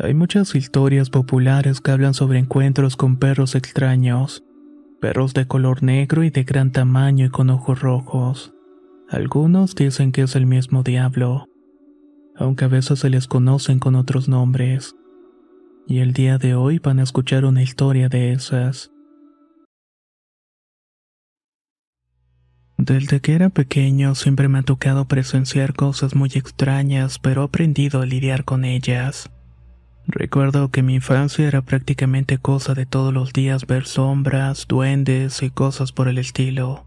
Hay muchas historias populares que hablan sobre encuentros con perros extraños, perros de color negro y de gran tamaño y con ojos rojos. Algunos dicen que es el mismo diablo, aunque a veces se les conocen con otros nombres. Y el día de hoy van a escuchar una historia de esas. Desde que era pequeño siempre me ha tocado presenciar cosas muy extrañas, pero he aprendido a lidiar con ellas. Recuerdo que mi infancia era prácticamente cosa de todos los días ver sombras, duendes y cosas por el estilo.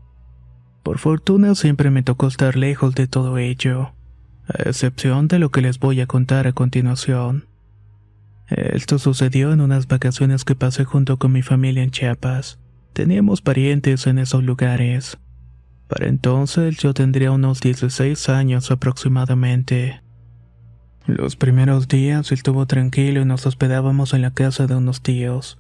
Por fortuna siempre me tocó estar lejos de todo ello, a excepción de lo que les voy a contar a continuación. Esto sucedió en unas vacaciones que pasé junto con mi familia en Chiapas. Teníamos parientes en esos lugares. Para entonces yo tendría unos 16 años aproximadamente. Los primeros días estuvo tranquilo y nos hospedábamos en la casa de unos tíos.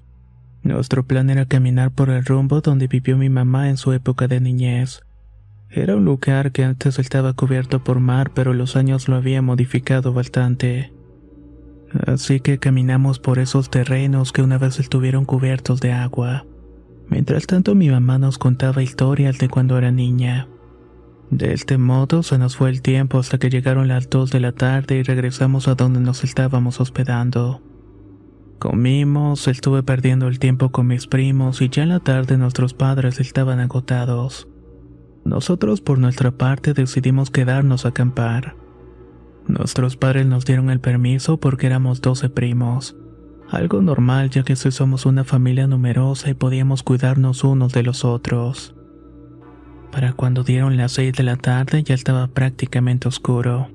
Nuestro plan era caminar por el rumbo donde vivió mi mamá en su época de niñez. Era un lugar que antes estaba cubierto por mar, pero los años lo habían modificado bastante. Así que caminamos por esos terrenos que una vez estuvieron cubiertos de agua. Mientras tanto mi mamá nos contaba historias de cuando era niña. De este modo se nos fue el tiempo hasta que llegaron las dos de la tarde y regresamos a donde nos estábamos hospedando. Comimos, estuve perdiendo el tiempo con mis primos y ya en la tarde nuestros padres estaban agotados. Nosotros por nuestra parte decidimos quedarnos a acampar. Nuestros padres nos dieron el permiso porque éramos 12 primos. Algo normal ya que somos una familia numerosa y podíamos cuidarnos unos de los otros. Para cuando dieron las seis de la tarde ya estaba prácticamente oscuro.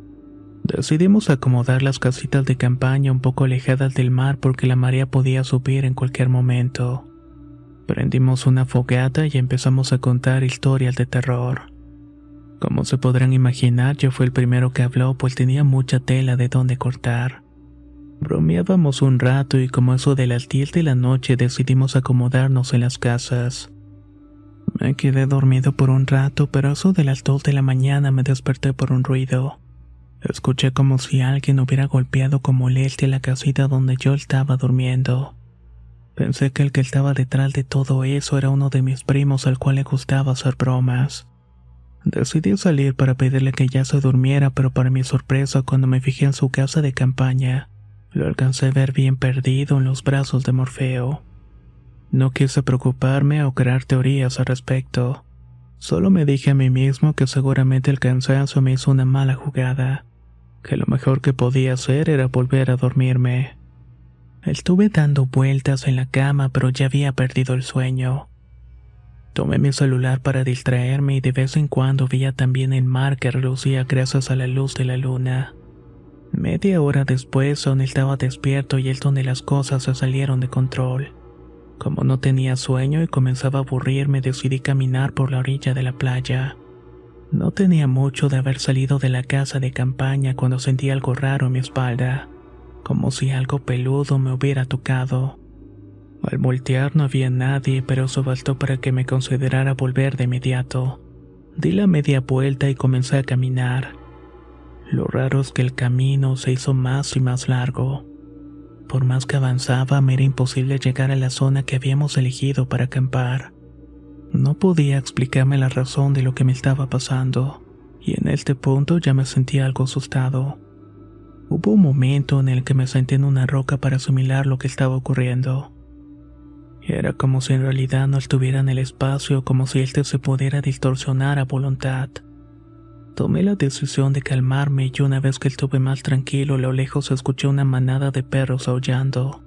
Decidimos acomodar las casitas de campaña un poco alejadas del mar porque la marea podía subir en cualquier momento. Prendimos una fogata y empezamos a contar historias de terror. Como se podrán imaginar, yo fui el primero que habló pues tenía mucha tela de donde cortar. Bromeábamos un rato y como eso de las 10 de la noche decidimos acomodarnos en las casas. Me quedé dormido por un rato, pero eso de las dos de la mañana me desperté por un ruido. Escuché como si alguien hubiera golpeado con molestia la casita donde yo estaba durmiendo. Pensé que el que estaba detrás de todo eso era uno de mis primos al cual le gustaba hacer bromas. Decidí salir para pedirle que ya se durmiera, pero para mi sorpresa cuando me fijé en su casa de campaña, lo alcancé a ver bien perdido en los brazos de Morfeo. No quise preocuparme o crear teorías al respecto. Solo me dije a mí mismo que seguramente el cansancio me hizo una mala jugada, que lo mejor que podía hacer era volver a dormirme. Estuve dando vueltas en la cama pero ya había perdido el sueño. Tomé mi celular para distraerme y de vez en cuando veía también el mar que relucía gracias a la luz de la luna. Media hora después aún estaba despierto y es donde las cosas se salieron de control. Como no tenía sueño y comenzaba a aburrirme, decidí caminar por la orilla de la playa. No tenía mucho de haber salido de la casa de campaña cuando sentí algo raro en mi espalda, como si algo peludo me hubiera tocado. Al voltear no había nadie, pero eso bastó para que me considerara volver de inmediato. Di la media vuelta y comencé a caminar. Lo raro es que el camino se hizo más y más largo. Por más que avanzaba, me era imposible llegar a la zona que habíamos elegido para acampar. No podía explicarme la razón de lo que me estaba pasando, y en este punto ya me sentía algo asustado. Hubo un momento en el que me senté en una roca para asimilar lo que estaba ocurriendo. Era como si en realidad no estuviera en el espacio, como si éste se pudiera distorsionar a voluntad. Tomé la decisión de calmarme y una vez que estuve más tranquilo, a lo lejos escuché una manada de perros aullando.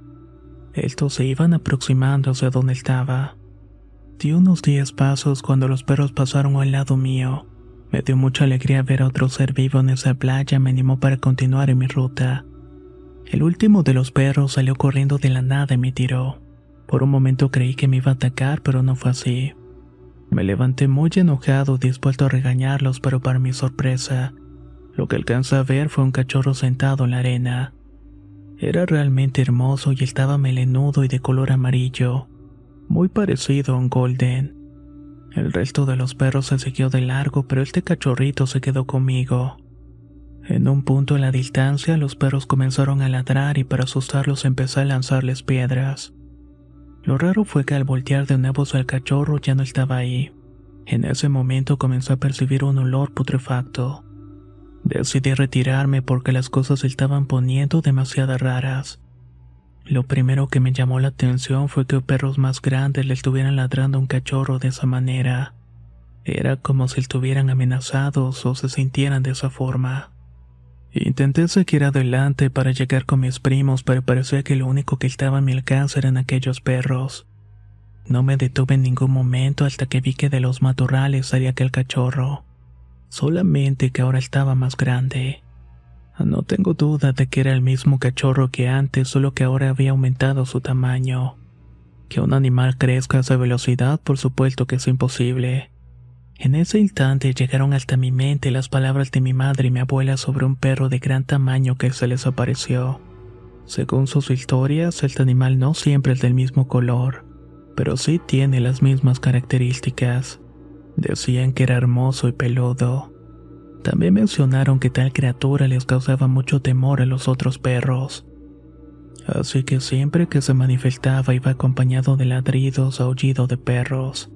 Estos se iban aproximando hacia donde estaba. Di unos diez pasos cuando los perros pasaron al lado mío. Me dio mucha alegría ver a otro ser vivo en esa playa, me animó para continuar en mi ruta. El último de los perros salió corriendo de la nada y me tiró. Por un momento creí que me iba a atacar, pero no fue así. Me levanté muy enojado, dispuesto a regañarlos, pero para mi sorpresa, lo que alcanzé a ver fue un cachorro sentado en la arena. Era realmente hermoso y estaba melenudo y de color amarillo, muy parecido a un golden. El resto de los perros se siguió de largo, pero este cachorrito se quedó conmigo. En un punto en la distancia, los perros comenzaron a ladrar y para asustarlos empecé a lanzarles piedras. Lo raro fue que al voltear de nuevo al cachorro ya no estaba ahí. En ese momento comenzó a percibir un olor putrefacto. Decidí retirarme porque las cosas estaban poniendo demasiado raras. Lo primero que me llamó la atención fue que perros más grandes le estuvieran ladrando a un cachorro de esa manera. Era como si estuvieran amenazados o se sintieran de esa forma. Intenté seguir adelante para llegar con mis primos, pero parecía que lo único que estaba a mi alcance eran aquellos perros. No me detuve en ningún momento hasta que vi que de los matorrales salía aquel cachorro solamente que ahora estaba más grande. No tengo duda de que era el mismo cachorro que antes, solo que ahora había aumentado su tamaño. Que un animal crezca a esa velocidad, por supuesto que es imposible. En ese instante llegaron hasta mi mente las palabras de mi madre y mi abuela sobre un perro de gran tamaño que se les apareció. Según sus historias, este animal no siempre es del mismo color, pero sí tiene las mismas características. Decían que era hermoso y peludo. También mencionaron que tal criatura les causaba mucho temor a los otros perros. Así que siempre que se manifestaba iba acompañado de ladridos o aullido de perros.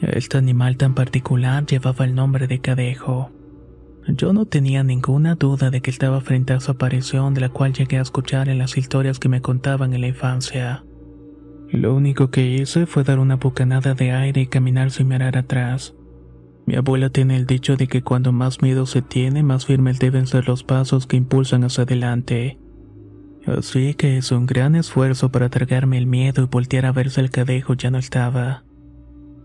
Este animal tan particular llevaba el nombre de Cadejo. Yo no tenía ninguna duda de que estaba frente a su aparición de la cual llegué a escuchar en las historias que me contaban en la infancia. Lo único que hice fue dar una bocanada de aire y caminar sin mirar atrás. Mi abuela tiene el dicho de que cuando más miedo se tiene, más firmes deben ser los pasos que impulsan hacia adelante. Así que hice un gran esfuerzo para tragarme el miedo y voltear a ver si el cadejo ya no estaba.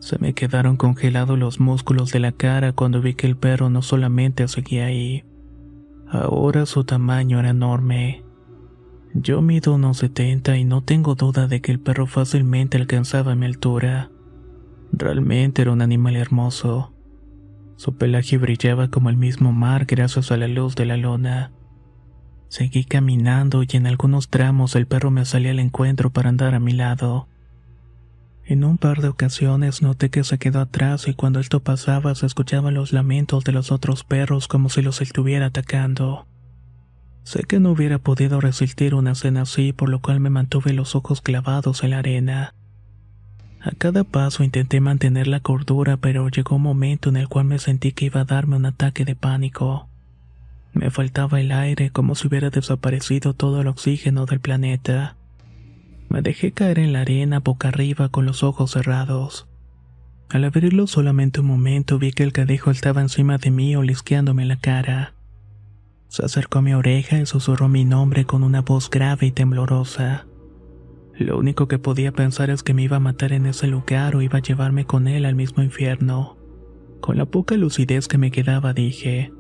Se me quedaron congelados los músculos de la cara cuando vi que el perro no solamente seguía ahí. Ahora su tamaño era enorme. Yo mido unos 70 y no tengo duda de que el perro fácilmente alcanzaba mi altura. Realmente era un animal hermoso. Su pelaje brillaba como el mismo mar gracias a la luz de la luna. Seguí caminando y en algunos tramos el perro me salía al encuentro para andar a mi lado. En un par de ocasiones noté que se quedó atrás y cuando esto pasaba se escuchaban los lamentos de los otros perros como si los estuviera atacando. Sé que no hubiera podido resistir una cena así, por lo cual me mantuve los ojos clavados en la arena. A cada paso intenté mantener la cordura, pero llegó un momento en el cual me sentí que iba a darme un ataque de pánico. Me faltaba el aire como si hubiera desaparecido todo el oxígeno del planeta. Me dejé caer en la arena boca arriba con los ojos cerrados. Al abrirlo solamente un momento vi que el cadejo estaba encima de mí olisqueándome la cara. Se acercó a mi oreja y susurró mi nombre con una voz grave y temblorosa. Lo único que podía pensar es que me iba a matar en ese lugar o iba a llevarme con él al mismo infierno. Con la poca lucidez que me quedaba dije,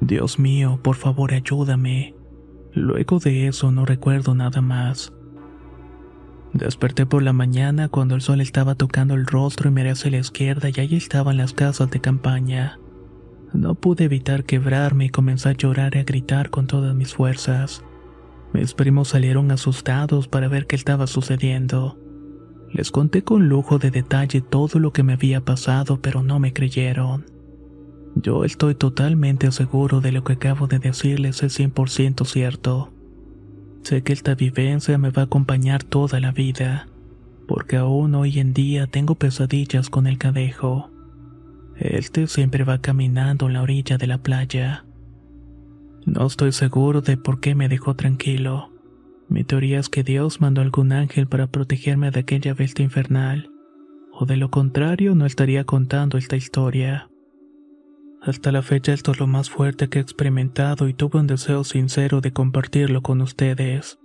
Dios mío, por favor ayúdame. Luego de eso no recuerdo nada más. Desperté por la mañana cuando el sol estaba tocando el rostro y miré hacia la izquierda y allí estaban las casas de campaña. No pude evitar quebrarme y comencé a llorar y a gritar con todas mis fuerzas. Mis primos salieron asustados para ver qué estaba sucediendo. Les conté con lujo de detalle todo lo que me había pasado, pero no me creyeron. Yo estoy totalmente seguro de lo que acabo de decirles es 100% cierto. Sé que esta vivencia me va a acompañar toda la vida, porque aún hoy en día tengo pesadillas con el cadejo. Este siempre va caminando en la orilla de la playa. No estoy seguro de por qué me dejó tranquilo. Mi teoría es que Dios mandó algún ángel para protegerme de aquella bestia infernal, o de lo contrario no estaría contando esta historia. Hasta la fecha esto es lo más fuerte que he experimentado y tuve un deseo sincero de compartirlo con ustedes.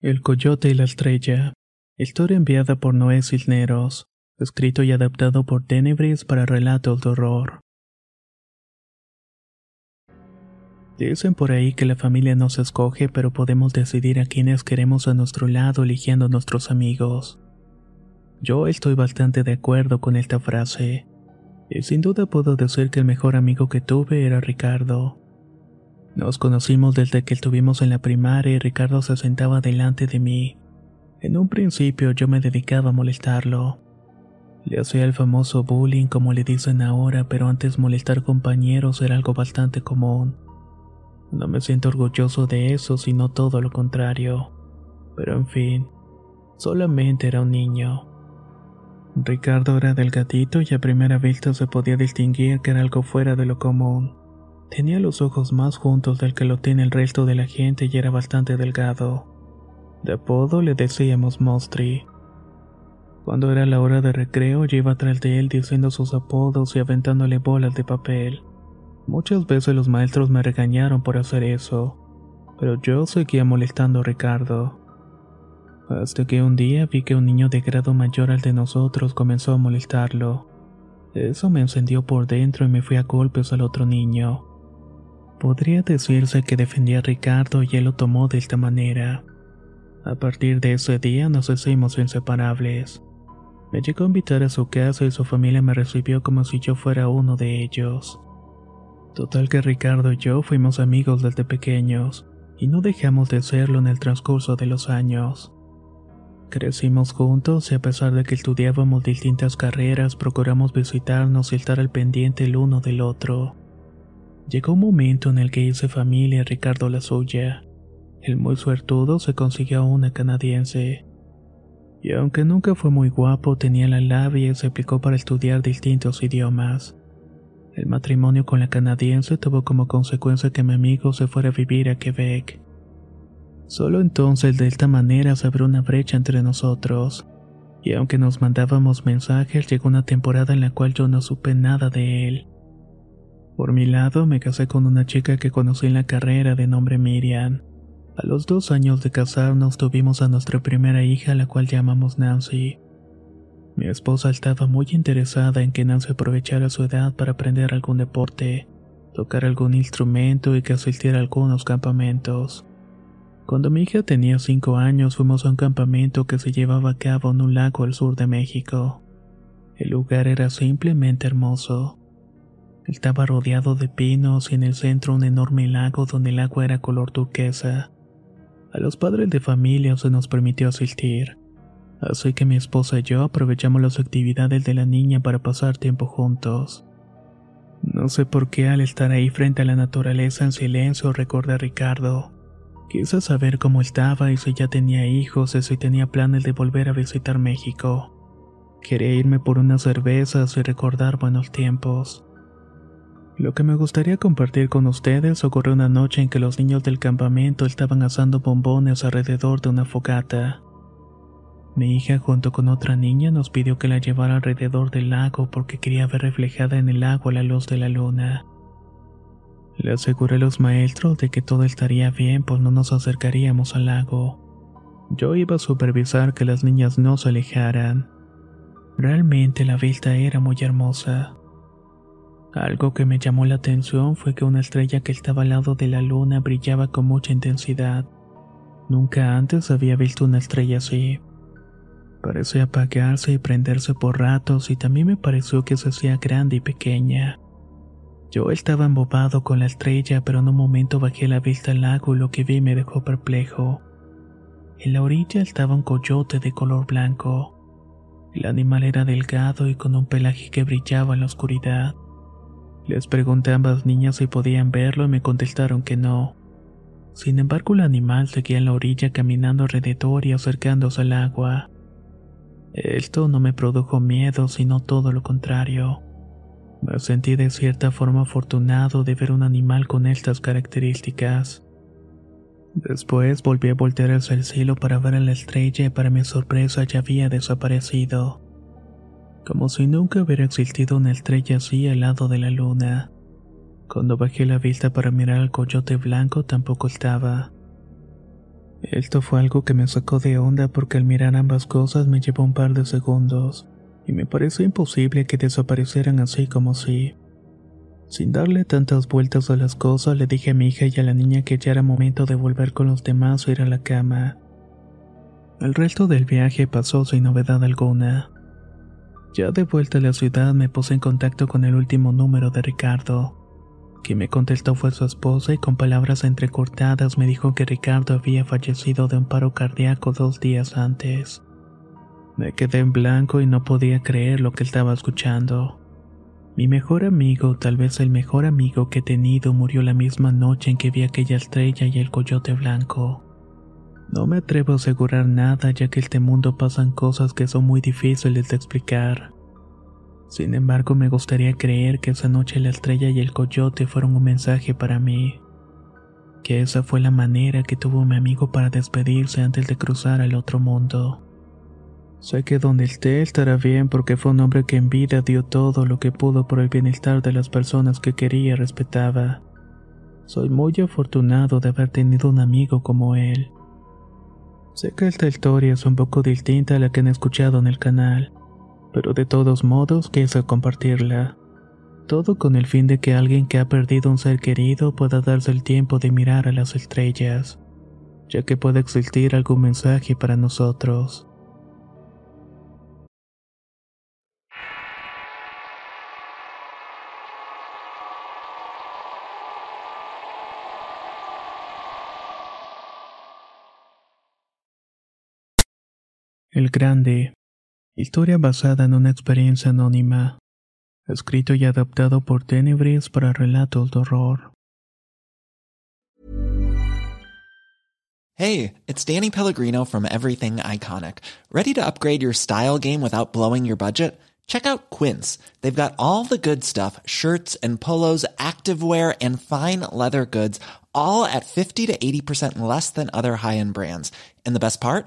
El Coyote y la Estrella. Historia enviada por Noé Cisneros. Escrito y adaptado por Tenebris para relatos de horror. Dicen por ahí que la familia no se escoge, pero podemos decidir a quienes queremos a nuestro lado eligiendo nuestros amigos. Yo estoy bastante de acuerdo con esta frase. Y sin duda puedo decir que el mejor amigo que tuve era Ricardo. Nos conocimos desde que estuvimos en la primaria y Ricardo se sentaba delante de mí. En un principio yo me dedicaba a molestarlo. Le hacía el famoso bullying como le dicen ahora, pero antes molestar compañeros era algo bastante común. No me siento orgulloso de eso, sino todo lo contrario. Pero en fin, solamente era un niño. Ricardo era delgadito y a primera vista se podía distinguir que era algo fuera de lo común. Tenía los ojos más juntos del que lo tiene el resto de la gente y era bastante delgado. De apodo le decíamos Mostri. Cuando era la hora de recreo, yo iba tras de él diciendo sus apodos y aventándole bolas de papel. Muchas veces los maestros me regañaron por hacer eso, pero yo seguía molestando a Ricardo. Hasta que un día vi que un niño de grado mayor al de nosotros comenzó a molestarlo. Eso me encendió por dentro y me fui a golpes al otro niño. Podría decirse que defendía a Ricardo y él lo tomó de esta manera. A partir de ese día nos hicimos inseparables. Me llegó a invitar a su casa y su familia me recibió como si yo fuera uno de ellos. Total que Ricardo y yo fuimos amigos desde pequeños, y no dejamos de serlo en el transcurso de los años. Crecimos juntos y a pesar de que estudiábamos distintas carreras, procuramos visitarnos y estar al pendiente el uno del otro. Llegó un momento en el que hice familia y Ricardo la suya. El muy suertudo se consiguió una canadiense. Y aunque nunca fue muy guapo, tenía la labia y se aplicó para estudiar distintos idiomas. El matrimonio con la canadiense tuvo como consecuencia que mi amigo se fuera a vivir a Quebec. Solo entonces de esta manera se abrió una brecha entre nosotros. Y aunque nos mandábamos mensajes, llegó una temporada en la cual yo no supe nada de él. Por mi lado, me casé con una chica que conocí en la carrera de nombre Miriam. A los dos años de casarnos tuvimos a nuestra primera hija, la cual llamamos Nancy. Mi esposa estaba muy interesada en que Nancy aprovechara su edad para aprender algún deporte, tocar algún instrumento y que asistiera a algunos campamentos. Cuando mi hija tenía cinco años fuimos a un campamento que se llevaba a cabo en un lago al sur de México. El lugar era simplemente hermoso. Estaba rodeado de pinos y en el centro un enorme lago donde el agua era color turquesa. A los padres de familia se nos permitió asistir, así que mi esposa y yo aprovechamos las actividades de la niña para pasar tiempo juntos. No sé por qué al estar ahí frente a la naturaleza en silencio recordé a Ricardo. Quise saber cómo estaba y si ya tenía hijos y si tenía planes de volver a visitar México. Quería irme por unas cervezas y recordar buenos tiempos. Lo que me gustaría compartir con ustedes ocurrió una noche en que los niños del campamento estaban asando bombones alrededor de una fogata. Mi hija junto con otra niña nos pidió que la llevara alrededor del lago porque quería ver reflejada en el agua la luz de la luna. Le aseguré a los maestros de que todo estaría bien pues no nos acercaríamos al lago. Yo iba a supervisar que las niñas no se alejaran. Realmente la vista era muy hermosa. Algo que me llamó la atención fue que una estrella que estaba al lado de la luna brillaba con mucha intensidad. Nunca antes había visto una estrella así. Parecía apagarse y prenderse por ratos y también me pareció que se hacía grande y pequeña. Yo estaba embobado con la estrella, pero en un momento bajé la vista al lago y lo que vi me dejó perplejo. En la orilla estaba un coyote de color blanco. El animal era delgado y con un pelaje que brillaba en la oscuridad. Les pregunté a ambas niñas si podían verlo y me contestaron que no. Sin embargo, el animal seguía en la orilla caminando alrededor y acercándose al agua. Esto no me produjo miedo, sino todo lo contrario. Me sentí de cierta forma afortunado de ver un animal con estas características. Después volví a voltear hacia el cielo para ver a la estrella y para mi sorpresa ya había desaparecido como si nunca hubiera existido una estrella así al lado de la luna. Cuando bajé la vista para mirar al coyote blanco tampoco estaba. Esto fue algo que me sacó de onda porque al mirar ambas cosas me llevó un par de segundos, y me pareció imposible que desaparecieran así como si. Sin darle tantas vueltas a las cosas, le dije a mi hija y a la niña que ya era momento de volver con los demás o ir a la cama. El resto del viaje pasó sin novedad alguna. Ya de vuelta a la ciudad me puse en contacto con el último número de Ricardo. Quien me contestó fue su esposa y con palabras entrecortadas me dijo que Ricardo había fallecido de un paro cardíaco dos días antes. Me quedé en blanco y no podía creer lo que estaba escuchando. Mi mejor amigo, tal vez el mejor amigo que he tenido, murió la misma noche en que vi aquella estrella y el coyote blanco. No me atrevo a asegurar nada ya que en este mundo pasan cosas que son muy difíciles de explicar. Sin embargo, me gustaría creer que esa noche la estrella y el coyote fueron un mensaje para mí. Que esa fue la manera que tuvo mi amigo para despedirse antes de cruzar al otro mundo. Sé que donde esté estará bien porque fue un hombre que en vida dio todo lo que pudo por el bienestar de las personas que quería y respetaba. Soy muy afortunado de haber tenido un amigo como él. Sé que esta historia es un poco distinta a la que han escuchado en el canal pero de todos modos quise compartirla. Todo con el fin de que alguien que ha perdido un ser querido pueda darse el tiempo de mirar a las estrellas, ya que puede existir algún mensaje para nosotros. El Grande Historia basada en una experiencia anónima. Escrito y adaptado por Tenebris para relatos de horror. Hey, it's Danny Pellegrino from Everything Iconic. Ready to upgrade your style game without blowing your budget? Check out Quince. They've got all the good stuff shirts and polos, activewear, and fine leather goods, all at 50 to 80% less than other high end brands. And the best part?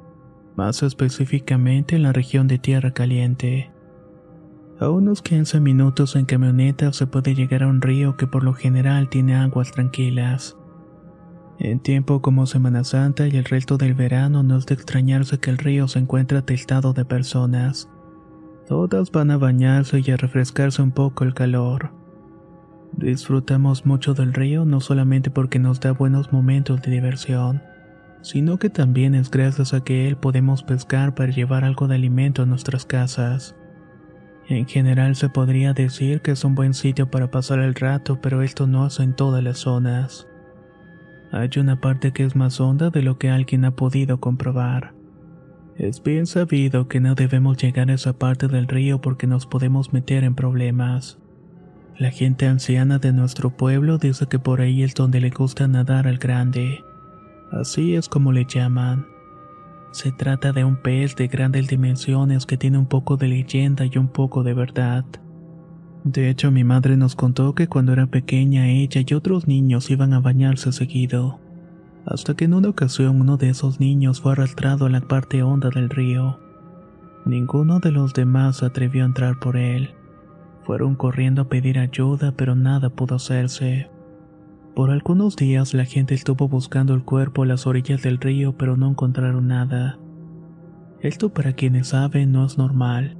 Más específicamente en la región de Tierra Caliente. A unos 15 minutos en camioneta se puede llegar a un río que por lo general tiene aguas tranquilas. En tiempo como Semana Santa y el resto del verano no es de extrañarse que el río se encuentre atestado de personas. Todas van a bañarse y a refrescarse un poco el calor. Disfrutamos mucho del río no solamente porque nos da buenos momentos de diversión, sino que también es gracias a que él podemos pescar para llevar algo de alimento a nuestras casas. En general se podría decir que es un buen sitio para pasar el rato, pero esto no es en todas las zonas. Hay una parte que es más honda de lo que alguien ha podido comprobar. Es bien sabido que no debemos llegar a esa parte del río porque nos podemos meter en problemas. La gente anciana de nuestro pueblo dice que por ahí es donde le gusta nadar al grande. Así es como le llaman. Se trata de un pez de grandes dimensiones que tiene un poco de leyenda y un poco de verdad. De hecho, mi madre nos contó que cuando era pequeña ella y otros niños iban a bañarse seguido, hasta que en una ocasión uno de esos niños fue arrastrado a la parte honda del río. Ninguno de los demás se atrevió a entrar por él. Fueron corriendo a pedir ayuda, pero nada pudo hacerse. Por algunos días la gente estuvo buscando el cuerpo a las orillas del río pero no encontraron nada. Esto para quienes saben no es normal.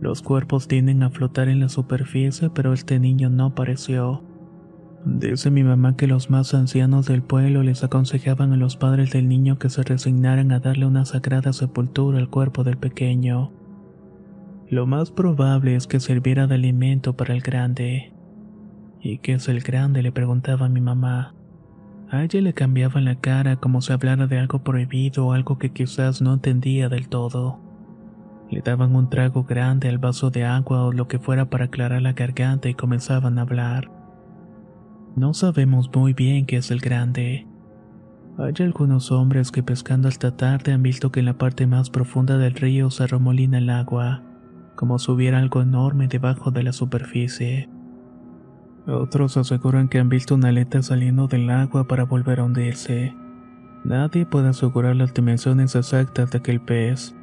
Los cuerpos tienden a flotar en la superficie pero este niño no apareció. Dice mi mamá que los más ancianos del pueblo les aconsejaban a los padres del niño que se resignaran a darle una sagrada sepultura al cuerpo del pequeño. Lo más probable es que sirviera de alimento para el grande. ¿Y qué es el grande? le preguntaba a mi mamá. A ella le cambiaba la cara como si hablara de algo prohibido o algo que quizás no entendía del todo. Le daban un trago grande al vaso de agua o lo que fuera para aclarar la garganta y comenzaban a hablar. No sabemos muy bien qué es el grande. Hay algunos hombres que pescando hasta tarde han visto que en la parte más profunda del río se arremolina el agua, como si hubiera algo enorme debajo de la superficie. Otros aseguran que han visto una aleta saliendo del agua para volver a hundirse. Nadie puede asegurar las dimensiones exactas de aquel pez.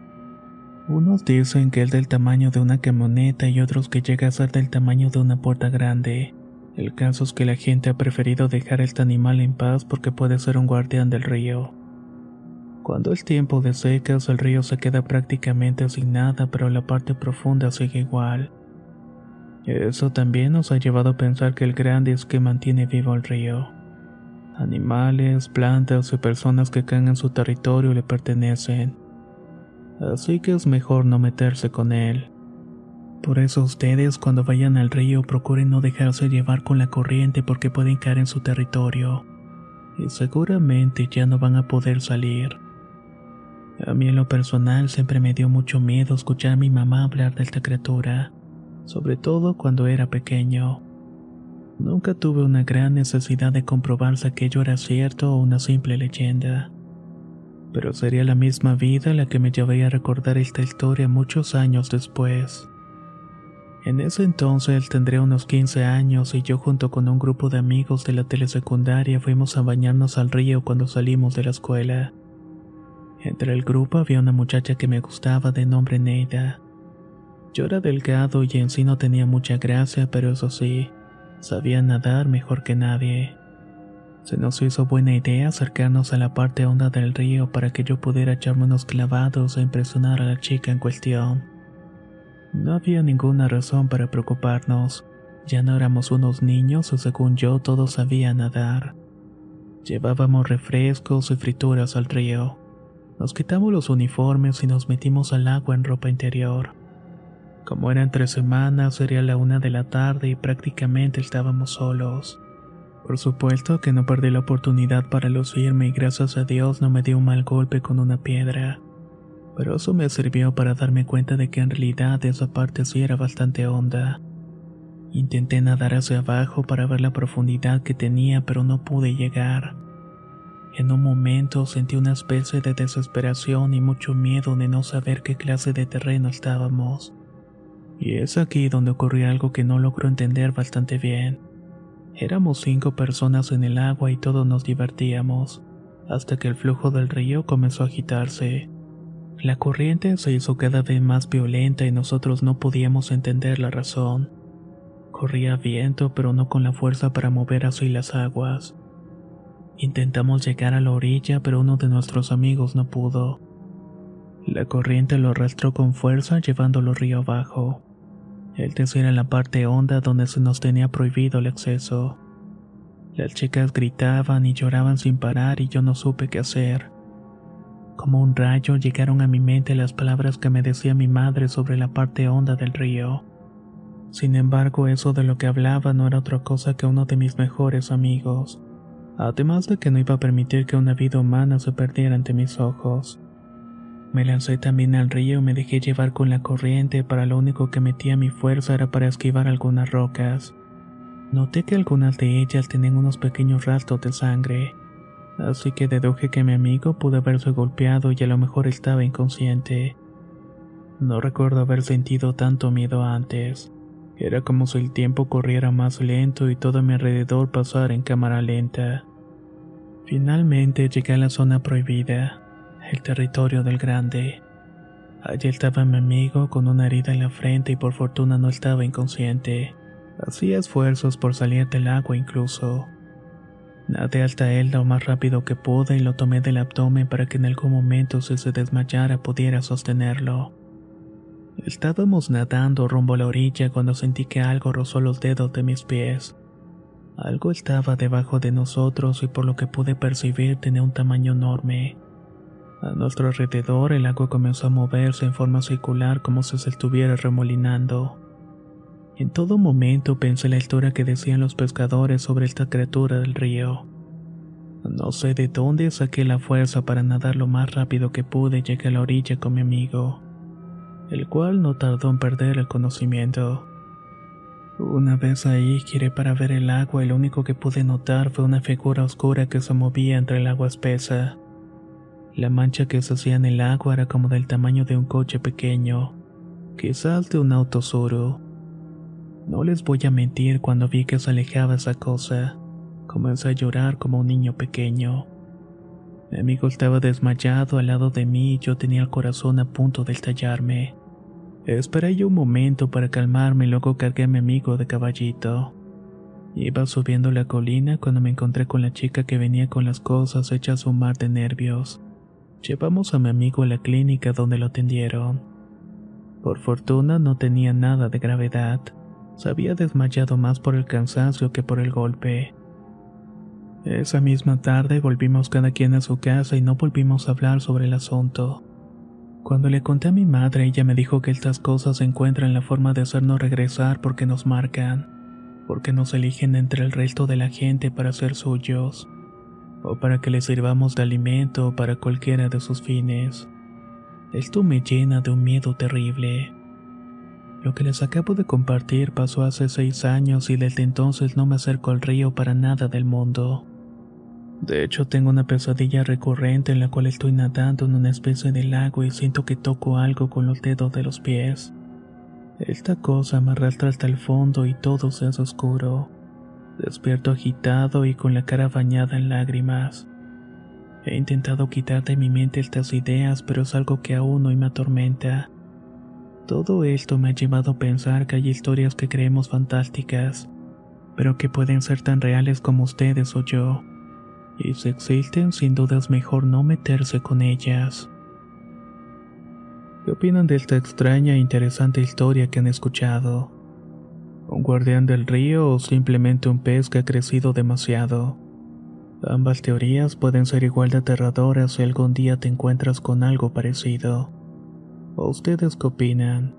Unos dicen que es del tamaño de una camioneta y otros que llega a ser del tamaño de una puerta grande. El caso es que la gente ha preferido dejar este animal en paz porque puede ser un guardián del río. Cuando es tiempo de secas, el río se queda prácticamente sin nada, pero la parte profunda sigue igual. Eso también nos ha llevado a pensar que el grande es que mantiene vivo el río. Animales, plantas y personas que caen en su territorio le pertenecen. Así que es mejor no meterse con él. Por eso ustedes cuando vayan al río procuren no dejarse llevar con la corriente porque pueden caer en su territorio. Y seguramente ya no van a poder salir. A mí en lo personal siempre me dio mucho miedo escuchar a mi mamá hablar de esta criatura sobre todo cuando era pequeño. Nunca tuve una gran necesidad de comprobar si aquello era cierto o una simple leyenda. Pero sería la misma vida la que me llevaría a recordar esta historia muchos años después. En ese entonces tendría unos 15 años y yo junto con un grupo de amigos de la telesecundaria fuimos a bañarnos al río cuando salimos de la escuela. Entre el grupo había una muchacha que me gustaba de nombre Neida. Yo era delgado y en sí no tenía mucha gracia, pero eso sí, sabía nadar mejor que nadie. Se nos hizo buena idea acercarnos a la parte honda del río para que yo pudiera echarme unos clavados e impresionar a la chica en cuestión. No había ninguna razón para preocuparnos, ya no éramos unos niños o según yo todos sabían nadar. Llevábamos refrescos y frituras al río. Nos quitamos los uniformes y nos metimos al agua en ropa interior. Como eran tres semanas, sería la una de la tarde y prácticamente estábamos solos. Por supuesto que no perdí la oportunidad para lucirme y gracias a Dios no me dio un mal golpe con una piedra. Pero eso me sirvió para darme cuenta de que en realidad esa parte sí era bastante honda. Intenté nadar hacia abajo para ver la profundidad que tenía, pero no pude llegar. En un momento sentí una especie de desesperación y mucho miedo de no saber qué clase de terreno estábamos. Y es aquí donde ocurrió algo que no logro entender bastante bien. Éramos cinco personas en el agua y todos nos divertíamos, hasta que el flujo del río comenzó a agitarse. La corriente se hizo cada vez más violenta y nosotros no podíamos entender la razón. Corría viento, pero no con la fuerza para mover así las aguas. Intentamos llegar a la orilla, pero uno de nuestros amigos no pudo. La corriente lo arrastró con fuerza llevándolo río abajo. El tercero en la parte honda donde se nos tenía prohibido el acceso. Las chicas gritaban y lloraban sin parar y yo no supe qué hacer. Como un rayo llegaron a mi mente las palabras que me decía mi madre sobre la parte honda del río. Sin embargo, eso de lo que hablaba no era otra cosa que uno de mis mejores amigos, además de que no iba a permitir que una vida humana se perdiera ante mis ojos. Me lancé también al río y me dejé llevar con la corriente, para lo único que metía mi fuerza era para esquivar algunas rocas. Noté que algunas de ellas tenían unos pequeños rastros de sangre, así que deduje que mi amigo pudo haberse golpeado y a lo mejor estaba inconsciente. No recuerdo haber sentido tanto miedo antes. Era como si el tiempo corriera más lento y todo a mi alrededor pasara en cámara lenta. Finalmente llegué a la zona prohibida el territorio del grande. Allí estaba mi amigo con una herida en la frente y por fortuna no estaba inconsciente. Hacía esfuerzos por salir del agua incluso. Nadé hasta él lo más rápido que pude y lo tomé del abdomen para que en algún momento si se desmayara pudiera sostenerlo. Estábamos nadando rumbo a la orilla cuando sentí que algo rozó los dedos de mis pies. Algo estaba debajo de nosotros y por lo que pude percibir tenía un tamaño enorme. A nuestro alrededor el agua comenzó a moverse en forma circular como si se estuviera remolinando. En todo momento pensé la historia que decían los pescadores sobre esta criatura del río. No sé de dónde saqué la fuerza para nadar lo más rápido que pude y llegué a la orilla con mi amigo, el cual no tardó en perder el conocimiento. Una vez ahí giré para ver el agua y lo único que pude notar fue una figura oscura que se movía entre el agua espesa. La mancha que se hacía en el agua era como del tamaño de un coche pequeño, quizás de un auto suro. No les voy a mentir cuando vi que se alejaba esa cosa. Comencé a llorar como un niño pequeño. Mi amigo estaba desmayado al lado de mí y yo tenía el corazón a punto de estallarme. Esperé yo un momento para calmarme y luego cargué a mi amigo de caballito. Iba subiendo la colina cuando me encontré con la chica que venía con las cosas hechas un mar de nervios. Llevamos a mi amigo a la clínica donde lo atendieron. Por fortuna no tenía nada de gravedad. Se había desmayado más por el cansancio que por el golpe. Esa misma tarde volvimos cada quien a su casa y no volvimos a hablar sobre el asunto. Cuando le conté a mi madre, ella me dijo que estas cosas encuentran la forma de hacernos regresar porque nos marcan, porque nos eligen entre el resto de la gente para ser suyos, o para que les sirvamos de alimento o para cualquiera de sus fines. Esto me llena de un miedo terrible. Lo que les acabo de compartir pasó hace seis años y desde entonces no me acerco al río para nada del mundo. De hecho, tengo una pesadilla recurrente en la cual estoy nadando en una especie de lago y siento que toco algo con los dedos de los pies. Esta cosa me arrastra hasta el fondo y todo se hace oscuro. Despierto agitado y con la cara bañada en lágrimas. He intentado quitar de mi mente estas ideas, pero es algo que aún hoy me atormenta. Todo esto me ha llevado a pensar que hay historias que creemos fantásticas, pero que pueden ser tan reales como ustedes o yo. Y si existen, sin duda es mejor no meterse con ellas. ¿Qué opinan de esta extraña e interesante historia que han escuchado? ¿Un guardián del río o simplemente un pez que ha crecido demasiado? Ambas teorías pueden ser igual de aterradoras si algún día te encuentras con algo parecido. ustedes qué opinan?